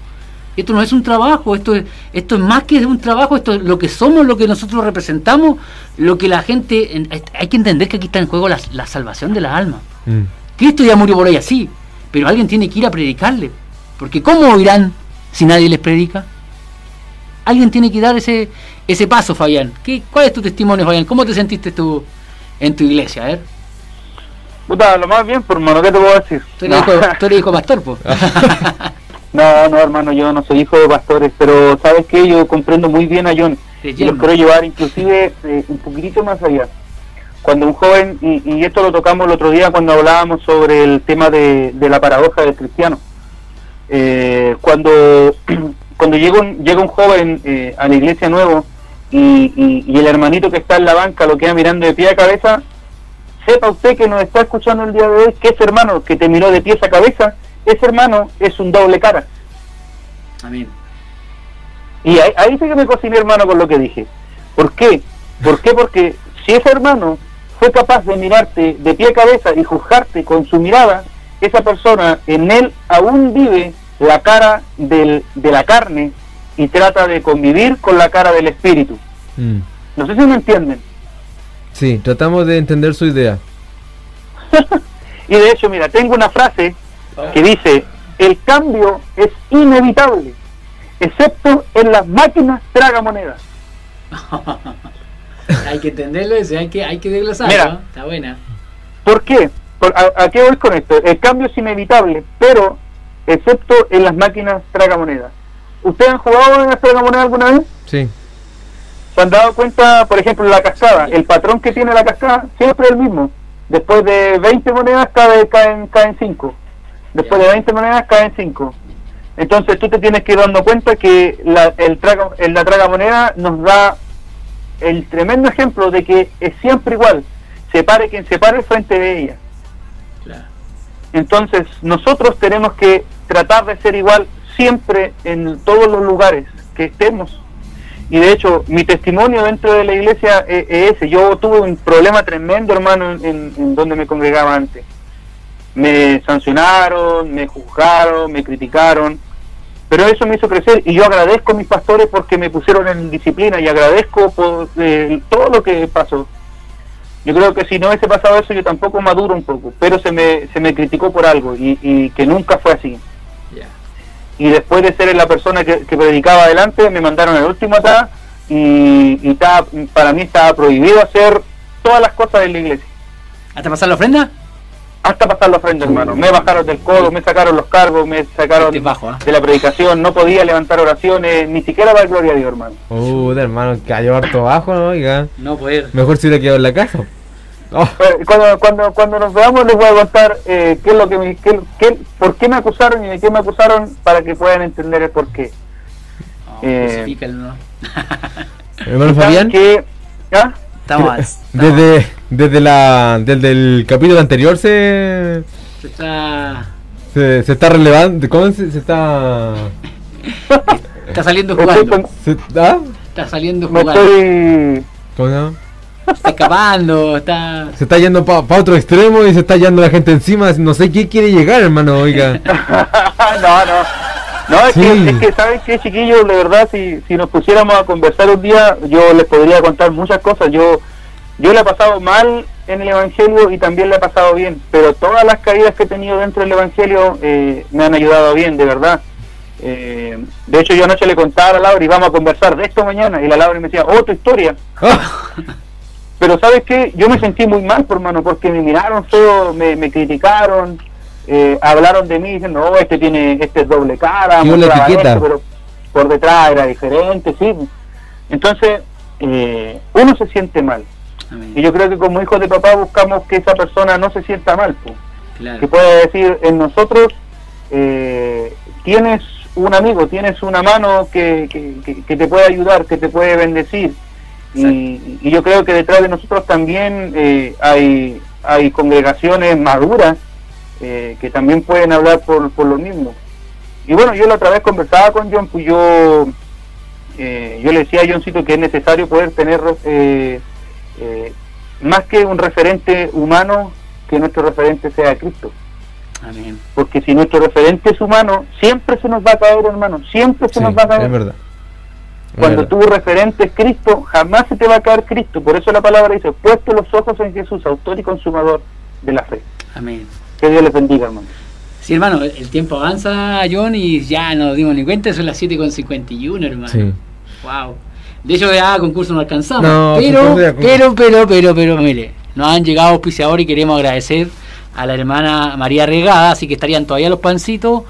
Esto no es un trabajo, esto es, esto es más que un trabajo, esto es lo que somos, lo que nosotros representamos, lo que la gente... Hay que entender que aquí está en juego la, la salvación de la alma. Mm. Cristo ya murió por ella, sí, pero alguien tiene que ir a predicarle. Porque ¿cómo oirán si nadie les predica? Alguien tiene que dar ese, ese paso, Fabián. ¿Qué, ¿Cuál es tu testimonio, Fabián? ¿Cómo te sentiste tú en tu iglesia? A ver. Puta, lo más bien, por hermano, ¿qué te puedo decir? Tú eres, no. hijo, tú eres hijo pastor, pues. No, no, hermano, yo no soy hijo de pastores, pero sabes que yo comprendo muy bien a John y lo quiero llevar inclusive eh, un poquitito más allá. Cuando un joven, y, y, esto lo tocamos el otro día cuando hablábamos sobre el tema de, de la paradoja del cristiano, eh, cuando, cuando llega un, llega un joven eh, a la iglesia nuevo y, y, y el hermanito que está en la banca lo queda mirando de pie a cabeza, sepa usted que nos está escuchando el día de hoy que ese hermano que te miró de pies a cabeza ese hermano es un doble cara. Amén. Y ahí, ahí sí que me cociné, hermano, con lo que dije. ¿Por qué? ¿Por qué? Porque si ese hermano fue capaz de mirarte de pie a cabeza y juzgarte con su mirada, esa persona en él aún vive la cara del, de la carne y trata de convivir con la cara del espíritu. Mm. No sé si me entienden. Sí, tratamos de entender su idea. y de hecho, mira, tengo una frase que dice, el cambio es inevitable, excepto en las máquinas tragamonedas. hay que entenderlo ese, hay que, hay que desglosarlo, Mira, ¿no? está buena. ¿Por qué? Por, a, a, qué voy con esto? El cambio es inevitable, pero excepto en las máquinas tragamonedas. ¿Ustedes han jugado en las tragamonedas alguna vez? Sí. ¿Se han dado cuenta, por ejemplo, la cascada? El patrón que tiene la cascada siempre es el mismo. Después de 20 monedas cae, caen, caen 5 después de 20 monedas caen 5. Entonces tú te tienes que ir dando cuenta que la, el, traga, la traga moneda nos da el tremendo ejemplo de que es siempre igual, se pare quien se pare frente de ella. Entonces nosotros tenemos que tratar de ser igual siempre en todos los lugares que estemos. Y de hecho, mi testimonio dentro de la iglesia es, es ese. Yo tuve un problema tremendo, hermano, en, donde me congregaba antes me sancionaron, me juzgaron, me criticaron, pero eso me hizo crecer y yo agradezco a mis pastores porque me pusieron en disciplina y agradezco por eh, todo lo que pasó. Yo creo que si no hubiese pasado eso yo tampoco maduro un poco, pero se me, se me criticó por algo y que nunca fue así. Y después de ser la persona que, que predicaba adelante, me mandaron el último atrás y, y estaba, para mí estaba prohibido hacer todas las cosas en la iglesia. ¿Hasta pasar la ofrenda? hasta pasar la ofrenda, hermano. Me bajaron del codo, me sacaron los cargos, me sacaron bajo, ¿eh? de la predicación, no podía levantar oraciones, ni siquiera dar gloria a Dios, hermano. Uh, hermano, cayó harto bajo, ¿no? Oiga. No poder. Mejor si hubiera quedado en la casa. Oh. Cuando, cuando, cuando nos veamos les voy a contar eh, qué es lo que me, qué, qué, por qué me acusaron y de qué me acusaron para que puedan entender el por qué. Oh, eh, ¿no? Hermano Fabián. Que, ¿ah? Estamos, desde, desde, la, desde el capítulo anterior se. Se está. Se, se está relevando. ¿Cómo se, se está.? está saliendo jugando. Se, ¿ah? Está saliendo Me jugando. estoy... ¿Cómo se llama? Está escapando, está. Se está yendo para pa otro extremo y se está yendo la gente encima. No sé qué quiere llegar, hermano, oiga. no, no. No, es, Sí. que, es que, ¿sabes qué, chiquillos? De verdad, si, si nos pusiéramos a conversar un día, yo les podría contar muchas cosas. Yo yo le he pasado mal en el Evangelio y también le he pasado bien, pero todas las caídas que he tenido dentro del Evangelio eh, me han ayudado bien, de verdad. Eh, de hecho, yo anoche le contaba a la Laura y vamos a conversar de esto mañana. Y la Laura me decía, oh, tu historia. Pero ¿sabes qué? Yo me sentí muy mal, por mano, porque me miraron feo, me, me criticaron, eh, hablaron de mí diciendo, no, este tiene este es doble cara, etiqueta. esto, pero por detrás era diferente, sí. Entonces, eh, uno se siente mal. Amén. Y yo creo que como hijos de papá buscamos que esa persona no se sienta mal, pues Claro. que pueda decir en nosotros eh, tienes un amigo, tienes una mano que, que, que- que te puede ayudar, que te puede bendecir. Y, y yo creo que detrás de nosotros también eh, hay, hay congregaciones maduras eh, que también pueden hablar por, por lo mismo. Y bueno, yo la otra vez conversaba con John, pues yo, eh, yo le decía a Johncito que es necesario poder tener eh, más que un referente humano, que nuestro referente sea Cristo Amén. porque si nuestro referente es humano, siempre se nos va a caer, hermano, siempre se Sí, nos va a caer. es verdad. Cuando tu referente es Cristo, jamás se te va a caer Cristo. Por eso la palabra dice, puesto los ojos en Jesús, autor y consumador de la fe. Amén. Que Dios les bendiga, hermano. Sí, hermano, el tiempo avanza, John, y ya no nos dimos ni cuenta, son las 7.51, hermano. Sí. Wow. De hecho, ya concurso no alcanzamos. No, pero, pero, pero, pero, pero, mire, nos han llegado auspiciadores y queremos agradecer a la hermana María Regada, así que estarían todavía los pancitos,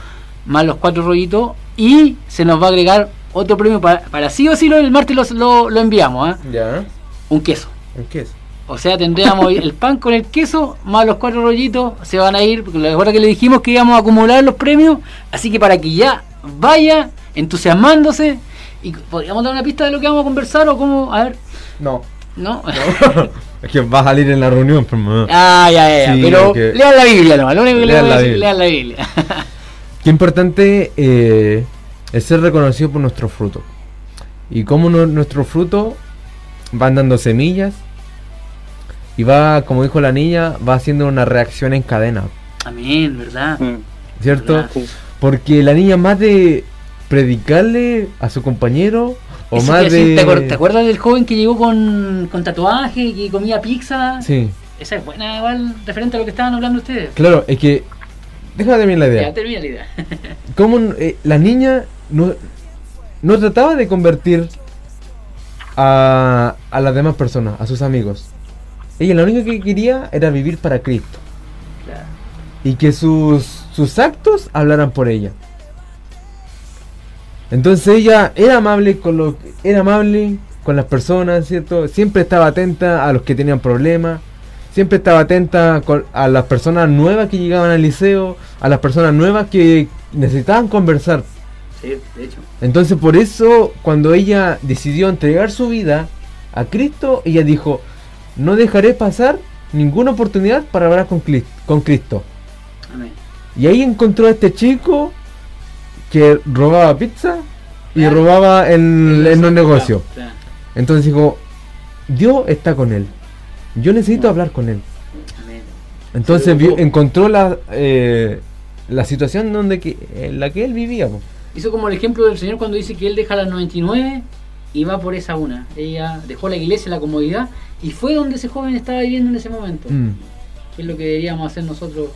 más los cuatro rollitos, y se nos va a agregar otro premio para, para sí o sí lo, el martes lo, lo, lo enviamos, ¿ah? ¿Ya? un queso. ¿En qué es? O sea, tendríamos el pan con el queso, más los cuatro rollitos, se van a ir, porque la verdad que le dijimos que íbamos a acumular los premios, así que para que ya vaya entusiasmándose, y podríamos dar una pista de lo que vamos a conversar o cómo, a ver, No. ¿no? es que va a salir en la reunión, pero no. ah, ya, ya, ya, Sí, pero porque- lean la Biblia nomás, lo único que le Lean voy a la decir, Biblia. lean la Biblia. Qué importante eh, es ser reconocido por nuestro fruto. Y cómo nu- nuestro fruto van dando semillas y va, como dijo la niña, va haciendo una reacción en cadena, Amén, ¿verdad? Mm, ¿cierto? Porque la niña más de predicarle a su compañero o Eso más de... ¿te, acuer- te acuerdas del joven que llegó con, con tatuaje, que comía pizza? Sí, Esa es buena, igual, referente a lo que estaban hablando ustedes. claro, es que... Déjame terminar la idea. Ya, termina la idea. cómo eh, la niña no, no trataba de convertir a, a las demás personas, a sus amigos. Ella lo único que quería era vivir para Cristo Claro. y que sus, sus actos hablaran por ella. Entonces ella era amable con lo era amable con las personas, ¿cierto? Siempre estaba atenta a los que tenían problemas, siempre estaba atenta a las personas nuevas que llegaban al liceo, a las personas nuevas que necesitaban conversar. Sí, de hecho. Entonces por eso cuando ella decidió entregar su vida a Cristo, ella dijo, no dejaré pasar ninguna oportunidad para hablar con, con Cristo. Amén. Y ahí encontró a este chico que robaba pizza y Claro. robaba en, en un negocio. Claro. Entonces dijo, Dios está con él. Yo necesito hablar con él. Amén. Entonces vio- encontró la, eh, la situación donde que, en la que él vivía. po. Hizo como el ejemplo del Señor cuando dice que Él deja las 99 y va por esa una. Ella dejó la iglesia, la comodidad y fue donde ese joven estaba viviendo en ese momento. Mm. Que es lo que deberíamos hacer nosotros,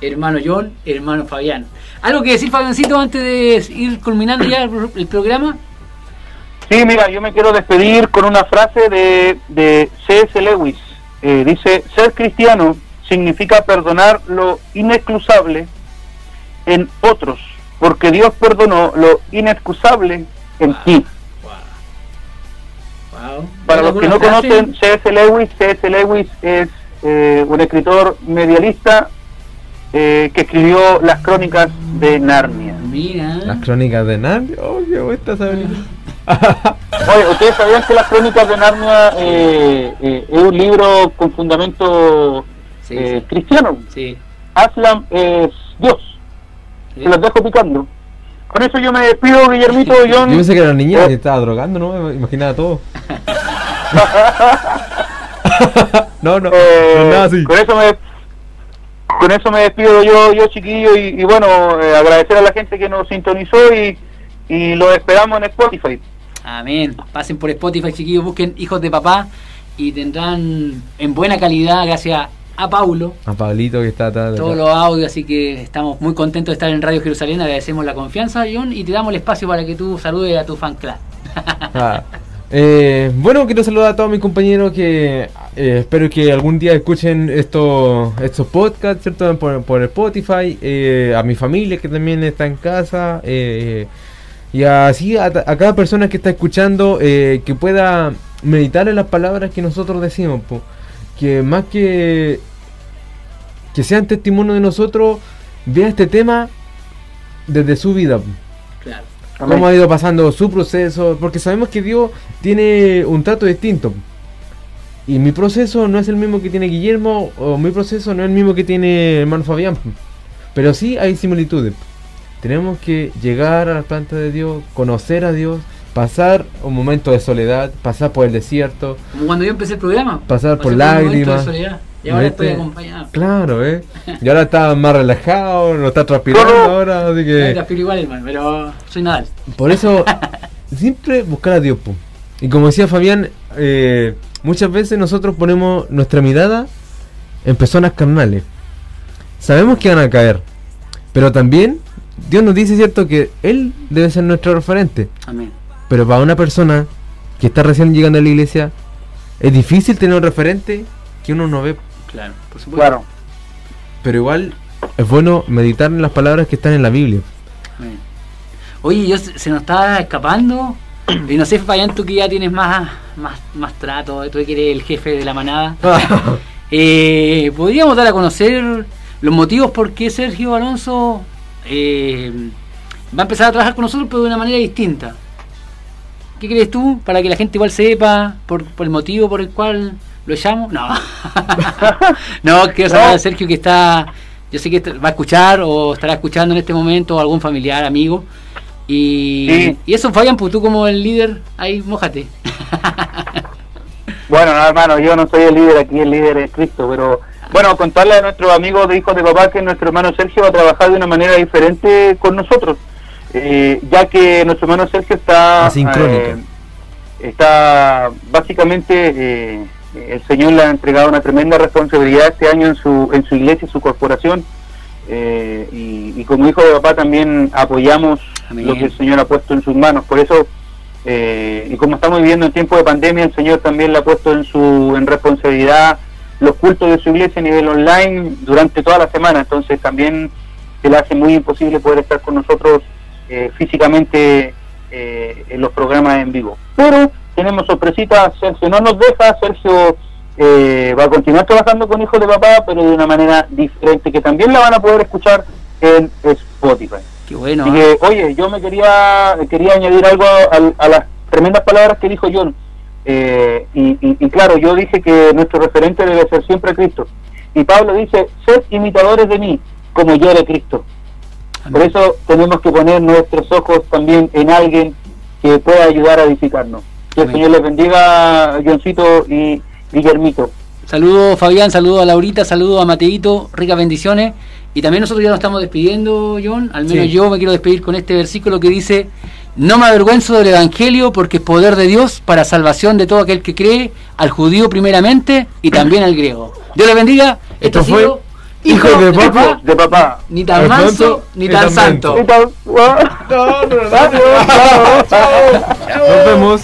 hermano John, hermano Fabián. ¿Algo que decir, Fabiancito, antes de ir culminando ya el programa? Sí, mira, yo me quiero despedir con una frase de, de C.S. Lewis. Eh, dice, ser cristiano significa perdonar lo inexcusable en otros, porque Dios perdonó lo inexcusable en ti. Wow. Para los que no conocen C.S. Lewis, C.S. Lewis es eh, un escritor medialista eh, que escribió las crónicas de Narnia. Mira. Las crónicas de Narnia. Oh, qué buena esa película. Oye, ¿ustedes sabían que las crónicas de Narnia eh, eh, es un libro con fundamento Sí, eh, sí. cristiano? Sí. Aslan es Dios. Se los dejo picando. Con eso yo me despido, Guillermito, John. Yo pensé que era niña Oh. que estaba drogando, ¿no? Me imaginaba todo. no, no, Eh, no es nada así. Con eso me con eso me despido yo, yo chiquillo, y, y bueno, eh, agradecer a la gente que nos sintonizó y, y lo esperamos en Spotify. Amén. Pasen por Spotify, chiquillos, busquen Hijos de Papá y tendrán en buena calidad, gracias a Paulo. A Pablito que está atrás. Todos los audios, así que estamos muy contentos de estar en Radio Jerusalén. Agradecemos la confianza, John, y te damos el espacio para que tú saludes a tu fan club. Ah, eh, bueno, quiero saludar a todos mis compañeros que eh, espero que algún día escuchen estos estos podcasts, ¿cierto? Por, por Spotify, eh, a mi familia que también está en casa, eh, y así a, a cada persona que está escuchando eh, que pueda meditar en las palabras que nosotros decimos, po. Que más que que sean testimonio de nosotros, vea este tema desde su vida. Claro. cómo ha ido pasando su proceso, porque sabemos que Dios tiene un trato distinto. Y mi proceso no es el mismo que tiene Guillermo, o mi proceso no es el mismo que tiene hermano Fabián. Pero sí hay similitudes. Tenemos que llegar a la planta de Dios, conocer a Dios, pasar un momento de soledad, pasar por el desierto. Como cuando yo empecé el programa. Pasar por un momento de lágrimas. soledad, Y ahora ¿Viste? estoy acompañado. Claro, ¿eh? Y ahora está más relajado, no está transpirando ahora, así que... transpiro igual, hermano, pero soy Nadal. Por eso, siempre buscar a Dios. po. Y como decía Fabián, eh, muchas veces nosotros ponemos nuestra mirada en personas carnales. Sabemos que van a caer, pero también Dios nos dice, ¿cierto?, que Él debe ser nuestro referente. Amén. Pero para una persona que está recién llegando a la iglesia, es difícil tener un referente que uno no ve. Claro, por supuesto. Claro. Pero igual es bueno meditar en las palabras que están en la Biblia. Oye, yo se se nos está escapando. Y no sé, Fabián, tú que ya tienes más, más, más trato, tú que eres el jefe de la manada. Eh, Podríamos dar a conocer los motivos por qué Sergio Alonso eh, va a empezar a trabajar con nosotros, pero de una manera distinta. ¿Qué crees tú? Para que la gente igual sepa por, por el motivo por el cual lo llamo. No. no, quiero saber a Sergio que está. Yo sé que va a escuchar o estará escuchando en este momento algún familiar, amigo. Y, Sí. y eso, Fabián, pues tú como el líder, ahí, mójate. Bueno, no, hermano, yo no soy el líder aquí, el líder es Cristo, pero bueno, contarle a nuestros amigos de Hijos de Papá que nuestro hermano Sergio va a trabajar de una manera diferente con nosotros, eh, ya que nuestro hermano Sergio está... Eh, está básicamente, eh, el Señor le ha entregado una tremenda responsabilidad este año en su, en su iglesia, en su corporación, eh, y, y como hijo de papá también apoyamos Amén. lo que el Señor ha puesto en sus manos, por eso eh, y como estamos viviendo en tiempo de pandemia, el Señor también le ha puesto en su en responsabilidad los cultos de su iglesia a nivel online durante toda la semana. Entonces también se le hace muy imposible poder estar con nosotros eh, físicamente eh, en los programas en vivo. Pero tenemos sorpresitas, Sergio no nos deja, Sergio eh, va a continuar trabajando con Hijos de Papá, pero de una manera diferente, que también la van a poder escuchar en Spotify. Qué bueno. Así ¿eh? que, oye, yo me quería quería añadir algo a, a las tremendas palabras que dijo John. Eh, y, y- y claro, yo dije que nuestro referente debe ser siempre Cristo. Y Pablo dice, sed imitadores de mí, como yo de Cristo. Por eso tenemos que poner nuestros ojos también en alguien que pueda ayudar a edificarnos. Que el. Señor les bendiga, Johncito y Guillermito. Saludos Fabián, saludos a Laurita, saludos a Mateito, ricas bendiciones. Y también nosotros ya nos estamos despidiendo, John. Al menos Sí. yo me quiero despedir con este versículo que dice, no me avergüenzo del Evangelio porque es poder de Dios para salvación de todo aquel que cree, al judío primeramente y también al griego. Dios le bendiga. Esto ha fue Hijo de Papá. De papá. Ni tan manso, ni ni tan santo. Nos vemos.